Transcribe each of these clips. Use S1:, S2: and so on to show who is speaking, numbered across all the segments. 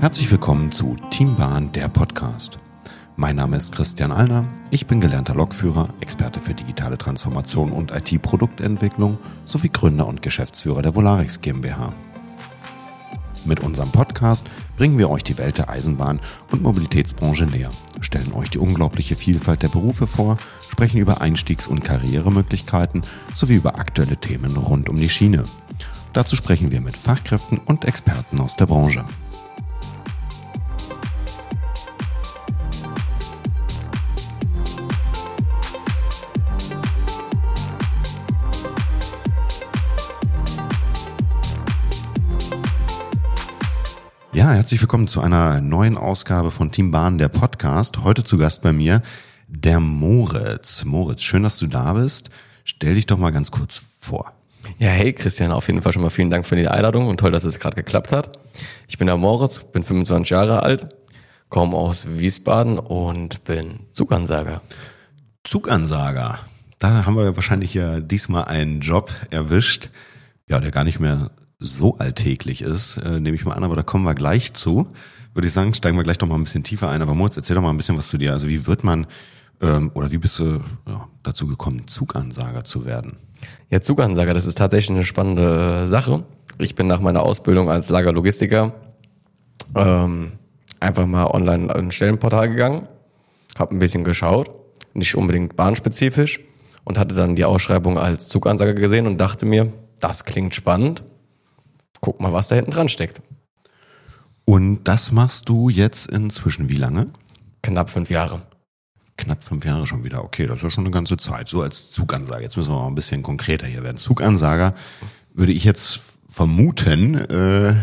S1: Herzlich willkommen zu Teambahn, der Podcast. Mein Name ist Christian Allner. Ich bin gelernter Lokführer, Experte für digitale Transformation und IT-Produktentwicklung sowie Gründer und Geschäftsführer der Volarix GmbH. Mit unserem Podcast bringen wir euch die Welt der Eisenbahn und Mobilitätsbranche näher, stellen euch die unglaubliche Vielfalt der Berufe vor, sprechen über Einstiegs- und Karrieremöglichkeiten sowie über aktuelle Themen rund um die Schiene. Dazu sprechen wir mit Fachkräften und Experten aus der Branche. Ja, herzlich willkommen zu einer neuen Ausgabe von Team Bahn, der Podcast. Heute zu Gast bei mir der Moritz. Moritz, schön, dass du da bist. Stell dich doch mal ganz kurz vor.
S2: Ja, hey Christian, auf jeden Fall schon mal vielen Dank für die Einladung und toll, dass es gerade geklappt hat. Ich bin der Moritz, bin 25 Jahre alt, komme aus Wiesbaden und bin Zugansager.
S1: Zugansager. Da haben wir wahrscheinlich ja diesmal einen Job erwischt, ja, der gar nicht mehr so alltäglich ist, äh, nehme ich mal an, aber da kommen wir gleich zu. Würde ich sagen, steigen wir gleich noch mal ein bisschen tiefer ein. Aber Moritz, erzähl doch mal ein bisschen was zu dir. Also wie wird man ähm, oder wie bist du ja, dazu gekommen, Zugansager zu werden?
S2: Ja, Zugansager, das ist tatsächlich eine spannende Sache. Ich bin nach meiner Ausbildung als Lagerlogistiker ähm, einfach mal online in ein Stellenportal gegangen, habe ein bisschen geschaut, nicht unbedingt bahnspezifisch und hatte dann die Ausschreibung als Zugansager gesehen und dachte mir, das klingt spannend guck mal, was da hinten dran steckt.
S1: Und das machst du jetzt inzwischen wie lange?
S2: Knapp fünf Jahre.
S1: Knapp fünf Jahre schon wieder. Okay, das ist ja schon eine ganze Zeit. So als Zugansager. Jetzt müssen wir mal ein bisschen konkreter hier werden. Zugansager würde ich jetzt vermuten, äh,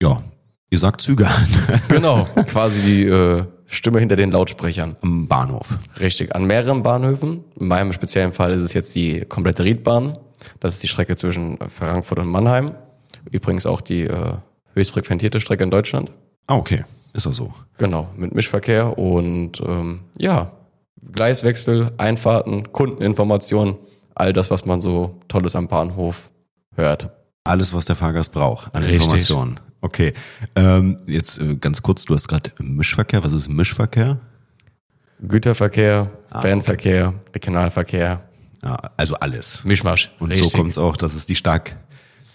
S1: ja, ihr sagt Züge an.
S2: genau, quasi die äh, Stimme hinter den Lautsprechern.
S1: Am Bahnhof.
S2: Richtig, an mehreren Bahnhöfen. In meinem speziellen Fall ist es jetzt die komplette Riedbahn. Das ist die Strecke zwischen Frankfurt und Mannheim. Übrigens auch die äh, höchst frequentierte Strecke in Deutschland.
S1: Ah, okay. Ist das so?
S2: Genau, mit Mischverkehr und ähm, ja, Gleiswechsel, Einfahrten, Kundeninformationen, all das, was man so Tolles am Bahnhof hört.
S1: Alles, was der Fahrgast braucht an
S2: Richtig.
S1: Informationen. Okay. Ähm, jetzt äh, ganz kurz, du hast gerade Mischverkehr. Was ist Mischverkehr?
S2: Güterverkehr, ah, Fernverkehr, okay. Regionalverkehr.
S1: Ja, also alles.
S2: Mischmasch.
S1: Und Richtig. so kommt es auch, dass es die stark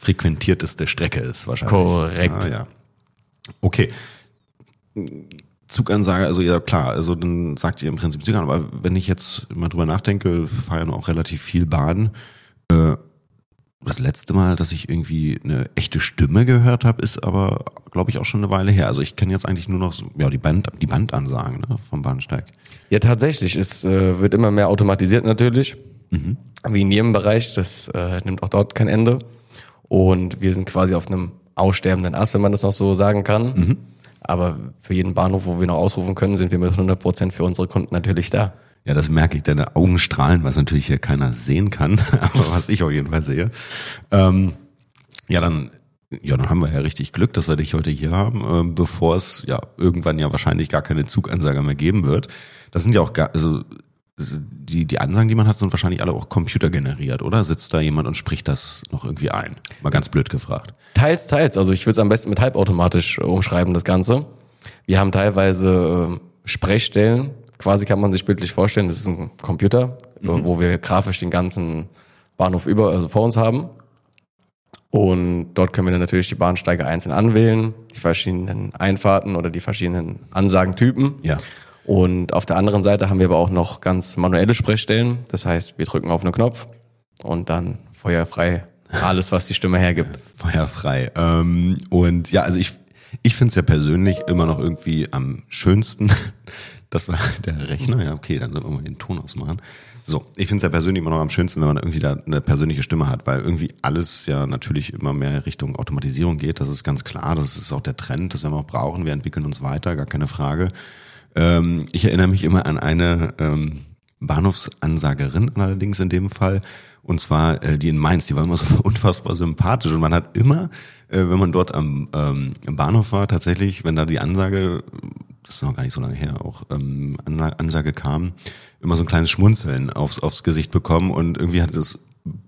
S1: frequentierteste Strecke ist wahrscheinlich.
S2: Korrekt.
S1: Ah, ja. Okay. Zugansage, also ja klar, also dann sagt ihr im Prinzip Zug an, aber wenn ich jetzt mal drüber nachdenke, fahre ja auch relativ viel Bahn. Äh, das letzte Mal, dass ich irgendwie eine echte Stimme gehört habe, ist aber, glaube ich, auch schon eine Weile her. Also ich kenne jetzt eigentlich nur noch so, ja, die, Band, die Bandansagen ne, vom Bahnsteig.
S2: Ja, tatsächlich. Es äh, wird immer mehr automatisiert natürlich. Mhm. Wie in jedem Bereich. Das äh, nimmt auch dort kein Ende. Und wir sind quasi auf einem aussterbenden Ast, wenn man das noch so sagen kann. Mhm. Aber für jeden Bahnhof, wo wir noch ausrufen können, sind wir mit 100 Prozent für unsere Kunden natürlich da.
S1: Ja, das merke ich. Deine Augen strahlen, was natürlich hier keiner sehen kann, aber was ich auf jeden Fall sehe. Ähm, ja, dann, ja, dann haben wir ja richtig Glück, dass wir dich heute hier haben, äh, bevor es ja irgendwann ja wahrscheinlich gar keine Zugansager mehr geben wird. Das sind ja auch gar, also die, die Ansagen, die man hat, sind wahrscheinlich alle auch computergeneriert, oder? Sitzt da jemand und spricht das noch irgendwie ein? Mal ganz blöd gefragt.
S2: Teils, teils. Also ich würde es am besten mit halbautomatisch äh, umschreiben, das Ganze. Wir haben teilweise äh, Sprechstellen, quasi kann man sich bildlich vorstellen, das ist ein Computer, mhm. wo wir grafisch den ganzen Bahnhof über, also vor uns haben. Und dort können wir dann natürlich die Bahnsteige einzeln anwählen, die verschiedenen Einfahrten oder die verschiedenen Ansagentypen.
S1: Ja.
S2: Und auf der anderen Seite haben wir aber auch noch ganz manuelle Sprechstellen. Das heißt, wir drücken auf einen Knopf und dann feuerfrei alles, was die Stimme hergibt.
S1: Feuerfrei. Ähm, und ja, also ich, ich finde es ja persönlich immer noch irgendwie am schönsten. Das war der Rechner. Ja, okay, dann sollen wir mal den Ton ausmachen. So, ich finde es ja persönlich immer noch am schönsten, wenn man irgendwie da eine persönliche Stimme hat, weil irgendwie alles ja natürlich immer mehr Richtung Automatisierung geht. Das ist ganz klar. Das ist auch der Trend, das werden wir auch brauchen. Wir entwickeln uns weiter, gar keine Frage. Ähm, ich erinnere mich immer an eine ähm, Bahnhofsansagerin allerdings in dem Fall. Und zwar äh, die in Mainz, die war immer so unfassbar sympathisch. Und man hat immer, äh, wenn man dort am, ähm, am Bahnhof war, tatsächlich, wenn da die Ansage, das ist noch gar nicht so lange her, auch ähm, Ansage kam, immer so ein kleines Schmunzeln aufs, aufs Gesicht bekommen. Und irgendwie hat es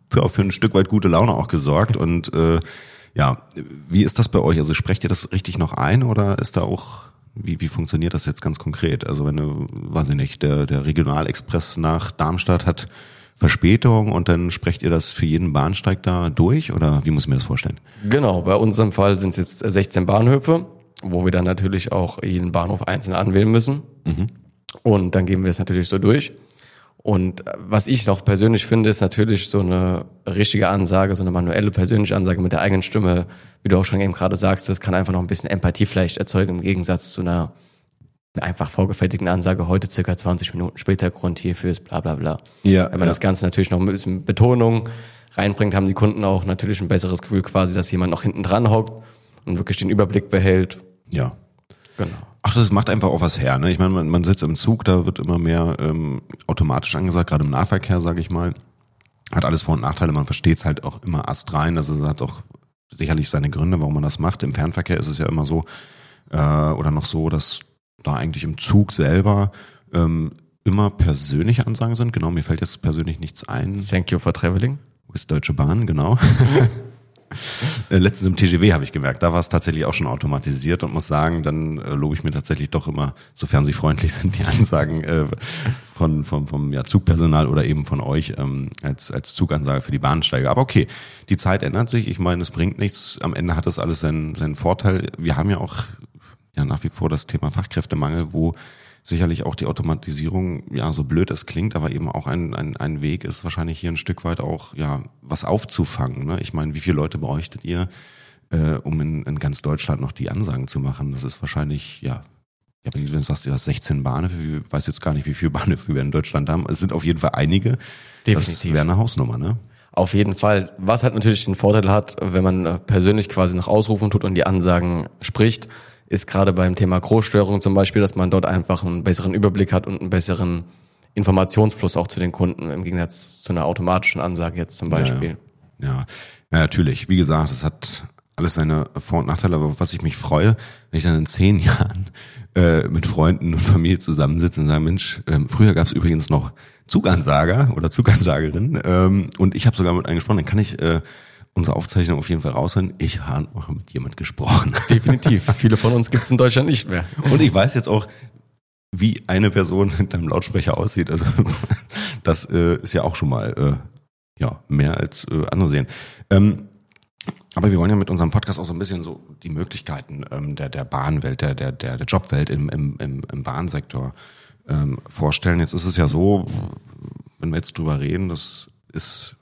S1: für, für ein Stück weit gute Laune auch gesorgt. Und äh, Ja, wie ist das bei euch? Also sprecht ihr das richtig noch ein oder ist da auch, wie, wie funktioniert das jetzt ganz konkret? Also wenn du, weiß ich nicht, der, der Regionalexpress nach Darmstadt hat Verspätung und dann sprecht ihr das für jeden Bahnsteig da durch oder wie muss ich mir das vorstellen?
S2: Genau, bei unserem Fall sind es jetzt 16 Bahnhöfe, wo wir dann natürlich auch jeden Bahnhof einzeln anwählen müssen. Mhm. Und dann geben wir das natürlich so durch. Und was ich noch persönlich finde, ist natürlich so eine richtige Ansage, so eine manuelle persönliche Ansage mit der eigenen Stimme, wie du auch schon eben gerade sagst, das kann einfach noch ein bisschen Empathie vielleicht erzeugen im Gegensatz zu einer einfach vorgefertigten Ansage, heute circa 20 Minuten später Grund hierfür ist bla bla bla. Ja, Wenn man ja. das Ganze natürlich noch ein bisschen Betonung reinbringt, haben die Kunden auch natürlich ein besseres Gefühl quasi, dass jemand noch hinten dran hockt und wirklich den Überblick behält.
S1: Ja. Genau. Ach, das macht einfach auch was her. Ne? Ich meine, man, man sitzt im Zug, da wird immer mehr ähm, automatisch angesagt, gerade im Nahverkehr, sage ich mal. Hat alles Vor- und Nachteile, man versteht es halt auch immer astrein. Also es hat auch sicherlich seine Gründe, warum man das macht. Im Fernverkehr ist es ja immer so, äh, oder noch so, dass da eigentlich im Zug selber ähm, immer persönliche Ansagen sind. Genau, mir fällt jetzt persönlich nichts ein.
S2: Thank you for traveling.
S1: Ist Deutsche Bahn, genau. Äh, letztens im TGW habe ich gemerkt, da war es tatsächlich auch schon automatisiert und muss sagen, dann äh, lobe ich mir tatsächlich doch immer, sofern sie freundlich sind, die Ansagen äh, von, von, vom ja, Zugpersonal oder eben von euch ähm, als, als Zugansage für die Bahnsteiger. Aber okay, die Zeit ändert sich. Ich meine, es bringt nichts. Am Ende hat das alles seinen, seinen Vorteil. Wir haben ja auch ja nach wie vor das Thema Fachkräftemangel, wo sicherlich auch die Automatisierung, ja, so blöd es klingt, aber eben auch ein, ein, ein Weg ist, wahrscheinlich hier ein Stück weit auch, ja, was aufzufangen. Ne? Ich meine, wie viele Leute bräuchtet ihr, äh, um in, in ganz Deutschland noch die Ansagen zu machen? Das ist wahrscheinlich, ja, ja, wenn du sagst, du hast 16 Bahnhöfe, ich weiß jetzt gar nicht, wie viele Bahnhöfe wir in Deutschland haben. Es sind auf jeden Fall einige. Definitiv. Das wäre eine Hausnummer, ne?
S2: Auf jeden Fall. Was halt natürlich den Vorteil hat, wenn man persönlich quasi nach Ausrufen tut und die Ansagen spricht, ist gerade beim Thema Großstörung zum Beispiel, dass man dort einfach einen besseren Überblick hat und einen besseren Informationsfluss auch zu den Kunden im Gegensatz zu einer automatischen Ansage jetzt zum Beispiel.
S1: Ja, ja. ja natürlich. Wie gesagt, es hat alles seine Vor- und Nachteile, aber was ich mich freue, wenn ich dann in zehn Jahren äh, mit Freunden und Familie zusammensitze und sage, Mensch, ähm, früher gab es übrigens noch Zugansager oder Zugansagerin ähm, und ich habe sogar mit einem gesprochen, dann kann ich äh, unsere Aufzeichnung auf jeden Fall raushören. Ich habe noch mit jemand gesprochen.
S2: Definitiv. Viele von uns gibt es in Deutschland nicht mehr.
S1: Und ich weiß jetzt auch, wie eine Person hinter einem Lautsprecher aussieht. Also das äh, ist ja auch schon mal äh, ja mehr als äh, andere sehen. Ähm, aber wir wollen ja mit unserem Podcast auch so ein bisschen so die Möglichkeiten ähm, der, der Bahnwelt, der, der, der, Jobwelt im, im, im, im Bahnsektor ähm, vorstellen. Jetzt ist es ja so, wenn wir jetzt drüber reden, das ist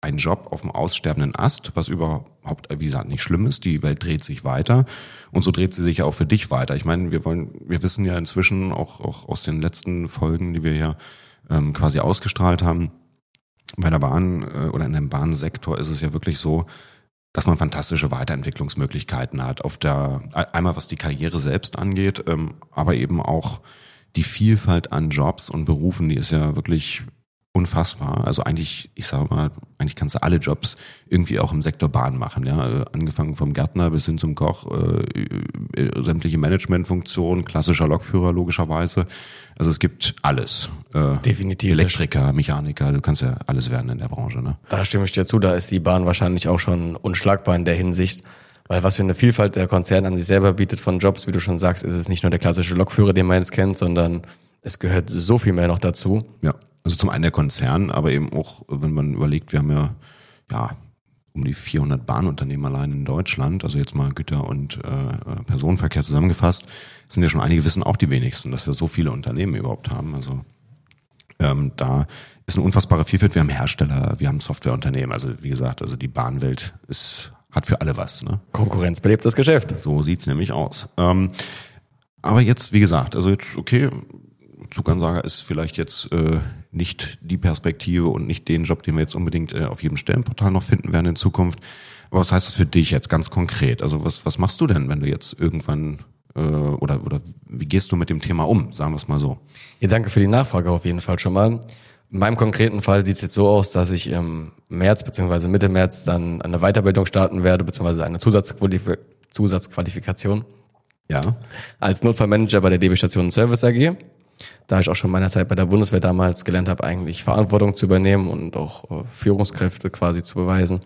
S1: ein Job auf dem aussterbenden Ast, was überhaupt, wie gesagt, nicht schlimm ist. Die Welt dreht sich weiter und so dreht sie sich ja auch für dich weiter. Ich meine, wir wollen, wir wissen ja inzwischen auch, auch aus den letzten Folgen, die wir ja ähm, quasi ausgestrahlt haben, bei der Bahn äh, oder in dem Bahnsektor ist es ja wirklich so, dass man fantastische Weiterentwicklungsmöglichkeiten hat. Auf der einmal was die Karriere selbst angeht, ähm, aber eben auch die Vielfalt an Jobs und Berufen, die ist ja wirklich unfassbar. Also eigentlich, ich sage mal, eigentlich kannst du alle Jobs irgendwie auch im Sektor Bahn machen. Ja, äh, angefangen vom Gärtner bis hin zum Koch, äh, äh, sämtliche Managementfunktionen, klassischer Lokführer logischerweise. Also es gibt alles.
S2: Äh, Definitiv.
S1: Elektriker, Mechaniker, du kannst ja alles werden in der Branche. Ne?
S2: Da stimme ich dir zu. Da ist die Bahn wahrscheinlich auch schon unschlagbar in der Hinsicht. Weil was für eine Vielfalt der Konzern an sich selber bietet von Jobs, wie du schon sagst, ist es nicht nur der klassische Lokführer, den man jetzt kennt, sondern es gehört so viel mehr noch dazu.
S1: Ja. Also zum einen der Konzern, aber eben auch, wenn man überlegt, wir haben ja, ja um die 400 Bahnunternehmen allein in Deutschland, also jetzt mal Güter- und äh, Personenverkehr zusammengefasst, sind ja schon einige, wissen auch die wenigsten, dass wir so viele Unternehmen überhaupt haben. Also ähm, da ist eine unfassbare Vielfalt. Wir haben Hersteller, wir haben Softwareunternehmen. Also wie gesagt, also die Bahnwelt ist, hat für alle was. Ne?
S2: Konkurrenz belebt das Geschäft.
S1: So sieht's nämlich aus. Ähm, aber jetzt, wie gesagt, also jetzt, okay, Zugansager ist vielleicht jetzt äh, nicht die Perspektive und nicht den Job, den wir jetzt unbedingt äh, auf jedem Stellenportal noch finden werden in Zukunft. Aber was heißt das für dich jetzt ganz konkret? Also was, was machst du denn, wenn du jetzt irgendwann äh, oder, oder wie gehst du mit dem Thema um, sagen wir es mal so?
S2: Ja, danke für die Nachfrage auf jeden Fall schon mal. In meinem konkreten Fall sieht es jetzt so aus, dass ich im März bzw. Mitte März dann eine Weiterbildung starten werde, beziehungsweise eine Zusatzqualif Zusatzqualifikation. Ja. Als Notfallmanager bei der DB Station Service AG da ich auch schon meiner Zeit bei der Bundeswehr damals gelernt habe, eigentlich Verantwortung zu übernehmen und auch äh, Führungskräfte quasi zu beweisen.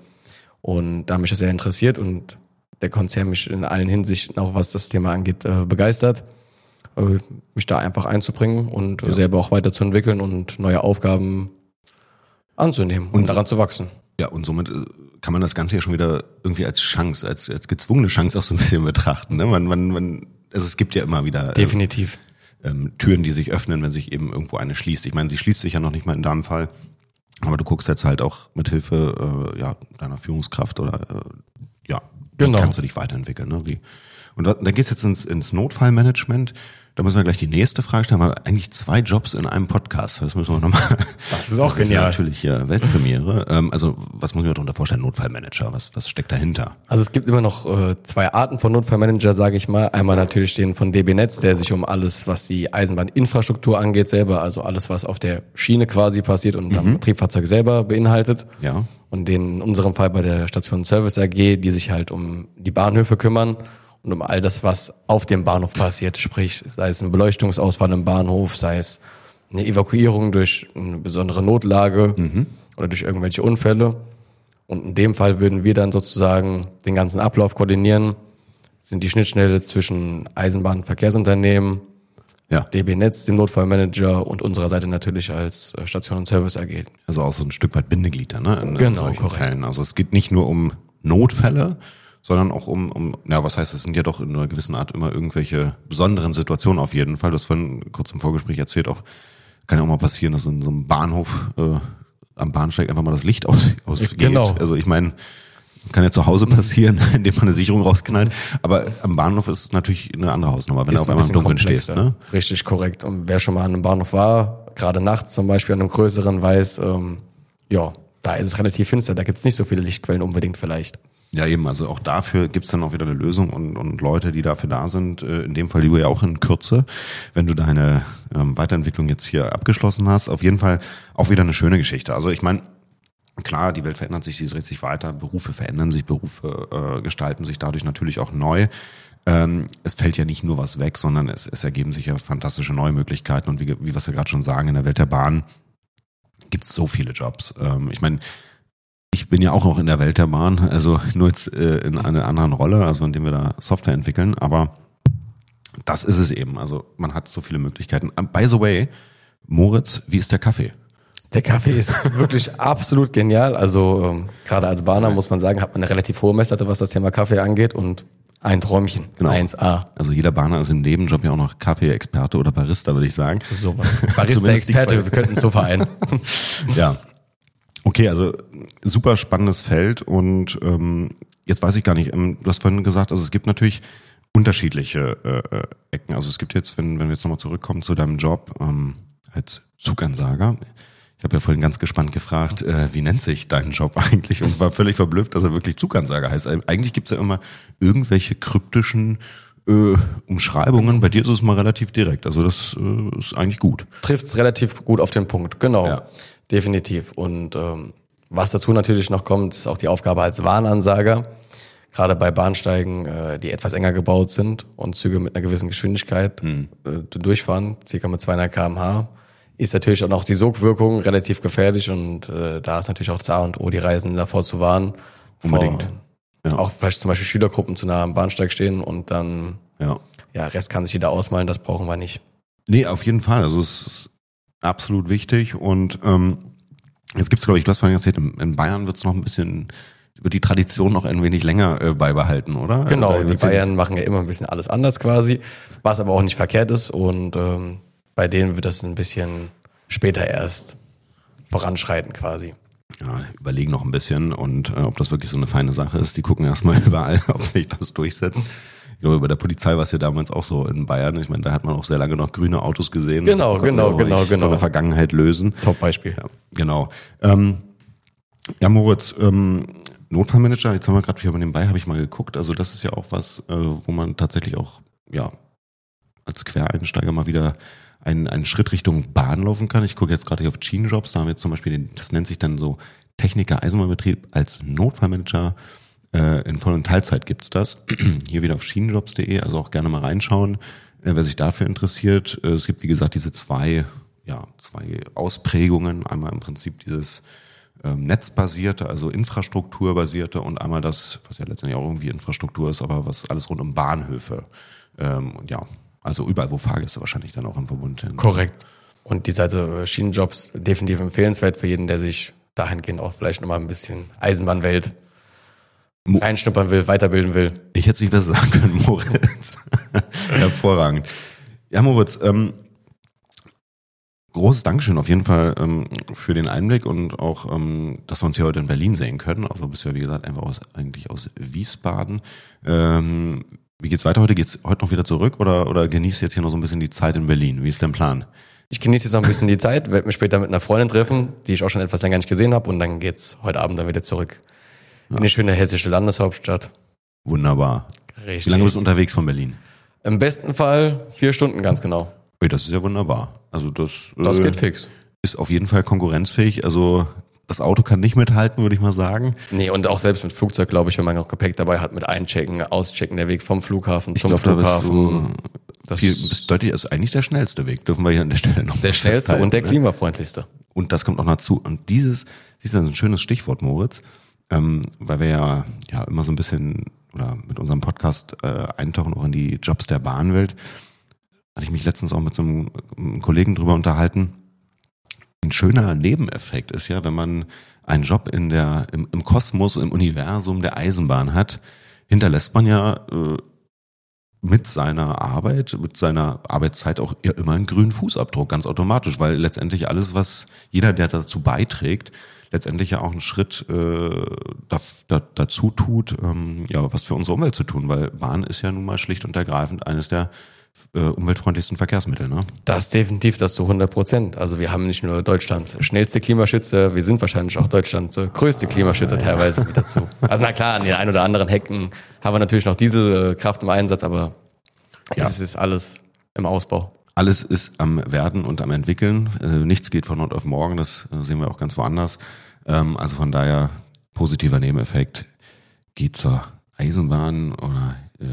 S2: Und da mich das sehr interessiert und der Konzern mich in allen Hinsichten, auch was das Thema angeht, äh, begeistert, äh, mich da einfach einzubringen und ja. selber auch weiterzuentwickeln und neue Aufgaben anzunehmen und, und daran zu wachsen.
S1: Ja, und somit äh, kann man das Ganze ja schon wieder irgendwie als Chance, als, als gezwungene Chance auch so ein bisschen betrachten. Ne? Man, man, man, also es gibt ja immer wieder
S2: äh, definitiv
S1: ähm, Türen, die sich öffnen, wenn sich eben irgendwo eine schließt. Ich meine, sie schließt sich ja noch nicht mal in deinem Fall, aber du guckst jetzt halt auch mit Hilfe äh, ja, deiner Führungskraft oder äh, ja, genau. kannst du dich weiterentwickeln. Ne? Wie, und da, da geht's jetzt ins, ins Notfallmanagement. Da müssen wir gleich die nächste Frage stellen. Wir eigentlich zwei Jobs in einem Podcast. Das müssen wir nochmal.
S2: Das ist auch das genial.
S1: Ist natürlich ja Weltpremiere. Ähm, also was muss ich mir darunter vorstellen? Notfallmanager. Was, was steckt dahinter?
S2: Also es gibt immer noch äh, zwei Arten von Notfallmanager, sage ich mal. Einmal natürlich den von DB Netz, der sich um alles, was die Eisenbahninfrastruktur angeht, selber, also alles, was auf der Schiene quasi passiert und mhm. am Triebfahrzeug selber beinhaltet.
S1: Ja.
S2: Und den in unserem Fall bei der Station Service AG, die sich halt um die Bahnhöfe kümmern und um all das, was auf dem Bahnhof passiert, sprich, sei es ein Beleuchtungsausfall im Bahnhof, sei es eine Evakuierung durch eine besondere Notlage mhm. oder durch irgendwelche Unfälle. Und in dem Fall würden wir dann sozusagen den ganzen Ablauf koordinieren, sind die Schnittstelle zwischen Eisenbahnverkehrsunternehmen, ja. DB Netz, dem Notfallmanager und unserer Seite natürlich als äh, Station und Service AG.
S1: Also auch so ein Stück weit Bindeglied, ne?
S2: In, genau, in korrekt.
S1: Fällen. Also es geht nicht nur um Notfälle, sondern auch um, um, ja, was heißt, es sind ja doch in einer gewissen Art immer irgendwelche besonderen Situationen auf jeden Fall. Das vorhin kurz im Vorgespräch erzählt auch, kann ja auch mal passieren, dass in so einem Bahnhof äh, am Bahnsteig einfach mal das Licht aus, ausgeht. Genau. Also ich meine, kann ja zu Hause passieren, indem man eine Sicherung rausknallt. Aber am Bahnhof ist natürlich eine andere Hausnummer, wenn du auf einmal im Dunkeln stehst. Ne?
S2: Richtig, korrekt. Und wer schon mal an einem Bahnhof war, gerade nachts zum Beispiel an einem größeren, weiß, ähm, ja, da ist es relativ finster. Da gibt's nicht so viele Lichtquellen unbedingt vielleicht.
S1: Ja, eben, also auch dafür gibt's dann auch wieder eine Lösung und, und Leute, die dafür da sind. Äh, in dem Fall du ja auch in Kürze, wenn du deine ähm, Weiterentwicklung jetzt hier abgeschlossen hast. Auf jeden Fall auch wieder eine schöne Geschichte. Also ich meine, klar, die Welt verändert sich, sie dreht sich weiter, Berufe verändern sich, Berufe äh, gestalten sich dadurch natürlich auch neu. Ähm, es fällt ja nicht nur was weg, sondern es, es ergeben sich ja fantastische neue Möglichkeiten. Und wie, wie wir es ja gerade schon sagen, in der Welt der Bahn gibt's so viele Jobs. Ähm, ich meine, ich bin ja auch noch in der Welt der Bahn, also nur jetzt äh, in einer anderen Rolle, also indem wir da Software entwickeln, aber das ist es eben. Also man hat so viele Möglichkeiten. Um, by the way, Moritz, wie ist der Kaffee?
S2: Der Kaffee ist wirklich absolut genial. Also ähm, gerade als Bahner muss man sagen, hat man eine relativ hohe Messlatte, was das Thema Kaffee angeht und ein Träumchen,
S1: genau. 1A. Also jeder Bahner ist im Nebenjob ja auch noch Kaffee-Experte oder Barista, würde ich sagen.
S2: So was. Barista-Experte, wir könnten es so vereinen.
S1: ja, Okay, also super spannendes Feld und ähm, jetzt weiß ich gar nicht, ähm, du hast vorhin gesagt, also es gibt natürlich unterschiedliche äh, äh, Ecken. Also es gibt jetzt, wenn, wenn wir jetzt nochmal zurückkommen zu deinem Job ähm, als Zugansager, ich habe ja vorhin ganz gespannt gefragt, äh, wie nennt sich dein Job eigentlich und war völlig verblüfft, dass er wirklich Zugansager heißt. Eigentlich gibt's ja immer irgendwelche kryptischen äh, Umschreibungen. Bei dir ist es mal relativ direkt. Also das äh, ist eigentlich gut.
S2: Trifft's relativ gut auf den Punkt, genau. Ja. Definitiv. Und ähm, was dazu natürlich noch kommt, ist auch die Aufgabe als Warnansager. Gerade bei Bahnsteigen, äh, die etwas enger gebaut sind und Züge mit einer gewissen Geschwindigkeit mhm. äh, durchfahren, circa mit 200 kmh, ist natürlich auch noch die Sogwirkung relativ gefährlich und äh, da ist natürlich auch das A und O, die Reisenden davor zu warnen.
S1: Unbedingt.
S2: Ja. Auch vielleicht zum Beispiel Schülergruppen zu nah am Bahnsteig stehen und dann, ja, ja Rest kann sich jeder ausmalen, das brauchen wir nicht.
S1: Nee, auf jeden Fall. Also es ist absolut wichtig und ähm, jetzt gibt's glaube ich, du hast vorhin erzählt, in Bayern wird's noch ein bisschen wird die Tradition noch ein wenig länger äh, beibehalten, oder?
S2: Genau, die Bayern machen ja immer ein bisschen alles anders quasi, was aber auch nicht verkehrt ist und ähm, bei denen wird das ein bisschen später erst voranschreiten quasi
S1: ja, überlegen noch ein bisschen und äh, ob das wirklich so eine feine Sache ist. Die gucken erstmal überall, ob sich das durchsetzt. Ich glaube, bei der Polizei war es ja damals auch so in Bayern. Ich meine, da hat man auch sehr lange noch grüne Autos gesehen.
S2: Genau, genau, genau, genau.
S1: Von der Vergangenheit lösen.
S2: Top Beispiel.
S1: Ja, genau. Ähm, ja, Moritz, ähm, Notfallmanager, jetzt haben wir gerade wieder nebenbei, habe ich mal geguckt. Also das ist ja auch was, äh, wo man tatsächlich auch, ja, als Quereinsteiger mal wieder einen, einen Schritt Richtung Bahn laufen kann. Ich gucke jetzt gerade hier auf Jean-Jobs, da haben wir jetzt zum Beispiel, den, das nennt sich dann so Techniker Eisenbahnbetrieb als Notfallmanager. Äh, in Voll- und Teilzeit gibt's das. hier wieder auf schienenjobs.de, also auch gerne mal reinschauen, äh, wer sich dafür interessiert. Äh, es gibt, wie gesagt, diese zwei, ja, zwei Ausprägungen. Einmal im Prinzip dieses ähm, netzbasierte, also infrastrukturbasierte und einmal das, was ja letztendlich auch irgendwie Infrastruktur ist, aber was alles rund um Bahnhöfe. Ähm, ja, also überall, wo Fahrgäste wahrscheinlich dann auch im Verbund sind.
S2: Korrekt. Und die Seite Schienenjobs definitiv empfehlenswert für jeden, der sich dahingehend auch vielleicht nochmal ein bisschen Eisenbahnwelt reinschnuppern will, weiterbilden will.
S1: Ich hätte es nicht besser sagen können, Moritz. Hervorragend. Ja, Moritz, ähm, großes Dankeschön auf jeden Fall ähm, für den Einblick und auch, ähm, dass wir uns hier heute in Berlin sehen können. Also bist du ja, wie gesagt, einfach aus, eigentlich aus Wiesbaden. Ähm, wie geht's weiter heute? Geht's heute noch wieder zurück oder, oder genießt jetzt hier noch so ein bisschen die Zeit in Berlin? Wie ist dein Plan?
S2: Ich genieße jetzt noch ein bisschen die Zeit, werde mich später mit einer Freundin treffen, die ich auch schon etwas länger nicht gesehen habe und dann geht's heute Abend dann wieder zurück in die schöne hessische Landeshauptstadt.
S1: Wunderbar.
S2: Richtig.
S1: Wie lange bist du unterwegs von Berlin?
S2: Im besten Fall vier Stunden, ganz genau.
S1: Ey, das ist ja wunderbar. Also das,
S2: Das
S1: äh,
S2: geht fix.
S1: ist auf jeden Fall konkurrenzfähig. Also das Auto kann nicht mithalten, würde ich mal sagen.
S2: Nee, und auch selbst mit Flugzeug, glaube ich, wenn man auch Gepäck dabei hat, mit Einchecken, Auschecken, der Weg vom Flughafen zum
S1: glaub, da bist
S2: Flughafen. das ist
S1: deutlich, ist eigentlich der schnellste Weg, dürfen wir hier an der Stelle noch
S2: der schnellste und der
S1: ne?
S2: klimafreundlichste.
S1: Und das kommt auch noch dazu. Und dieses, dieses ist ein schönes Stichwort, Moritz, ähm, weil wir ja, ja immer so ein bisschen oder mit unserem Podcast äh, eintauchen auch in die Jobs der Bahnwelt. Hatte ich mich letztens auch mit so einem, einem Kollegen drüber unterhalten. Ein schöner Nebeneffekt ist ja, wenn man einen Job in der, im, im Kosmos, im Universum der Eisenbahn hat, hinterlässt man ja äh, mit seiner Arbeit, mit seiner Arbeitszeit auch ja immer einen grünen Fußabdruck, ganz automatisch, weil letztendlich alles, was jeder, der dazu beiträgt, letztendlich ja auch einen Schritt äh, da, da, dazu tut, ähm, ja, was für unsere Umwelt zu tun, weil Bahn ist ja nun mal schlicht und ergreifend eines der äh, umweltfreundlichsten Verkehrsmittel. Ne?
S2: Das definitiv, das zu 100 Prozent. Also wir haben nicht nur Deutschlands schnellste Klimaschützer, wir sind wahrscheinlich auch Deutschlands größte Klimaschützer teilweise mit dazu. Also na klar, an den ein oder anderen Hecken haben wir natürlich noch Dieselkraft im Einsatz, aber
S1: Ja.
S2: es ist alles im Ausbau.
S1: Alles ist am Werden und am Entwickeln. Äh, nichts geht von heute auf morgen, das äh, sehen wir auch ganz woanders. Ähm, also von daher positiver Nebeneffekt. Geht zur Eisenbahn oder äh,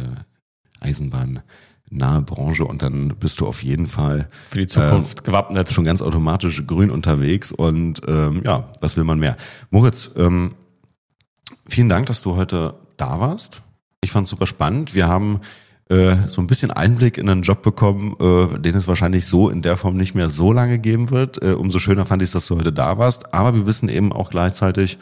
S1: Eisenbahn nahe Branche und dann bist du auf jeden Fall
S2: Für die Zukunft gewappnet.
S1: schon ganz automatisch grün unterwegs und ähm, ja, was will man mehr? Moritz, ähm, vielen Dank, dass du heute da warst. Ich fand es super spannend. Wir haben äh, so ein bisschen Einblick in einen Job bekommen, äh, den es wahrscheinlich so in der Form nicht mehr so lange geben wird. Äh, umso schöner fand ich es, dass du heute da warst. Aber wir wissen eben auch gleichzeitig,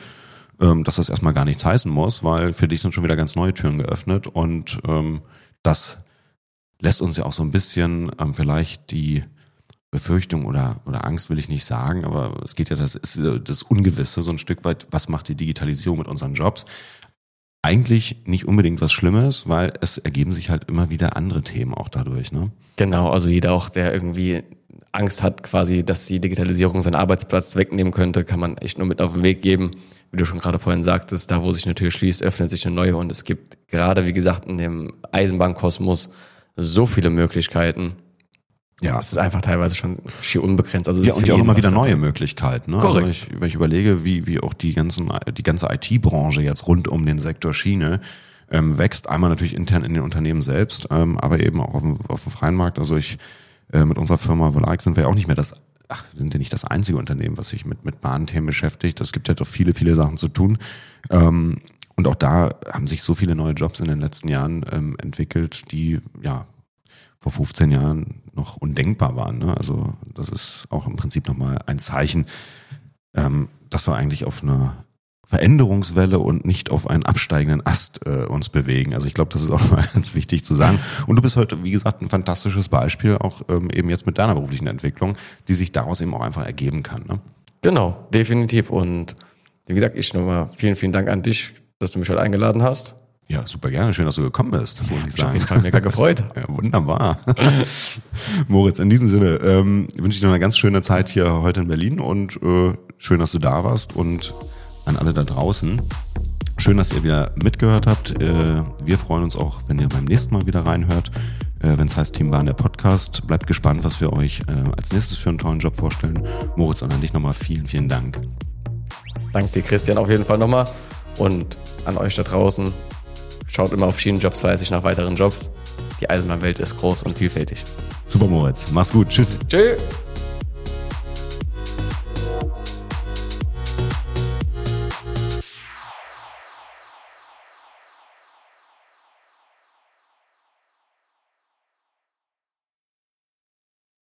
S1: ähm, dass das erstmal gar nichts heißen muss, weil für dich sind schon wieder ganz neue Türen geöffnet und ähm, das lässt uns ja auch so ein bisschen ähm, vielleicht die Befürchtung oder, oder Angst will ich nicht sagen, aber es geht ja, das ist das Ungewisse so ein Stück weit, was macht die Digitalisierung mit unseren Jobs? Eigentlich nicht unbedingt was Schlimmes, weil es ergeben sich halt immer wieder andere Themen auch dadurch, ne?
S2: Genau, also jeder auch, der irgendwie Angst hat, quasi, dass die Digitalisierung seinen Arbeitsplatz wegnehmen könnte, kann man echt nur mit auf den Weg geben. Wie du schon gerade vorhin sagtest, da wo sich eine Tür schließt, öffnet sich eine neue und es gibt gerade, wie gesagt, in dem Eisenbahnkosmos so viele Möglichkeiten.
S1: Ja.
S2: Es ist einfach teilweise schon schier unbegrenzt. Also es
S1: Ja,
S2: ist
S1: und ja auch immer wieder neue Möglichkeiten. Ne?
S2: Korrekt.
S1: Also ich, wenn ich überlege, wie, wie auch die, ganzen, die ganze IT-Branche jetzt rund um den Sektor Schiene ähm, wächst, einmal natürlich intern in den Unternehmen selbst, ähm, aber eben auch auf dem, auf dem freien Markt. Also ich äh, mit unserer Firma Volaic sind wir ja auch nicht mehr das, ach, sind ja nicht das einzige Unternehmen, was sich mit, mit Bahnthemen beschäftigt. Es gibt ja doch viele, viele Sachen zu tun. Ähm, und auch da haben sich so viele neue Jobs in den letzten Jahren ähm, entwickelt, die ja vor 15 Jahren noch undenkbar waren. Ne? Also das ist auch im Prinzip nochmal ein Zeichen, ähm, dass wir eigentlich auf einer Veränderungswelle und nicht auf einen absteigenden Ast äh, uns bewegen. Also ich glaube, das ist auch mal ganz wichtig zu sagen. Und du bist heute, wie gesagt, ein fantastisches Beispiel, auch ähm, eben jetzt mit deiner beruflichen Entwicklung, die sich daraus eben auch einfach ergeben kann. Ne?
S2: Genau, definitiv. Und wie gesagt, ich nochmal vielen, vielen Dank an dich, dass du mich heute eingeladen hast.
S1: Ja, super gerne. Schön, dass du gekommen bist, muss ich
S2: Ich auf
S1: sagen.
S2: jeden Fall mega gefreut.
S1: Ja, wunderbar. Moritz, in diesem Sinne ähm, wünsche ich dir eine ganz schöne Zeit hier heute in Berlin und äh, schön, dass du da warst und an alle da draußen. Schön, dass ihr wieder mitgehört habt. Äh, wir freuen uns auch, wenn ihr beim nächsten Mal wieder reinhört, äh, wenn es heißt Team Bahn der Podcast. Bleibt gespannt, was wir euch äh, als nächstes für einen tollen Job vorstellen. Moritz, und an dich nochmal vielen, vielen Dank.
S2: Danke dir, Christian, auf jeden Fall nochmal. Und an euch da draußen, schaut immer auf Schienenjobs fleißig nach weiteren Jobs. Die Eisenbahnwelt ist groß und vielfältig.
S1: Super, Moritz. Mach's gut. Tschüss.
S2: Tschüss.